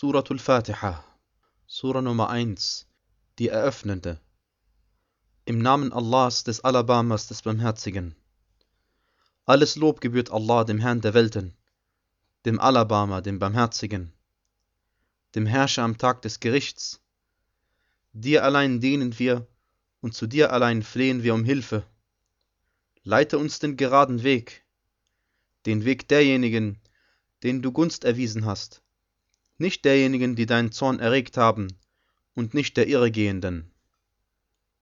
Suratul Fatiha, Sura Nummer 1, die Eröffnende. Im Namen Allahs, des Alabamas, des Barmherzigen. Alles Lob gebührt Allah, dem Herrn der Welten, dem Alabama, dem Barmherzigen, dem Herrscher am Tag des Gerichts. Dir allein dienen wir und zu dir allein flehen wir um Hilfe. Leite uns den geraden Weg, den Weg derjenigen, denen du Gunst erwiesen hast, nicht derjenigen, die deinen Zorn erregt haben, und nicht der Irregehenden.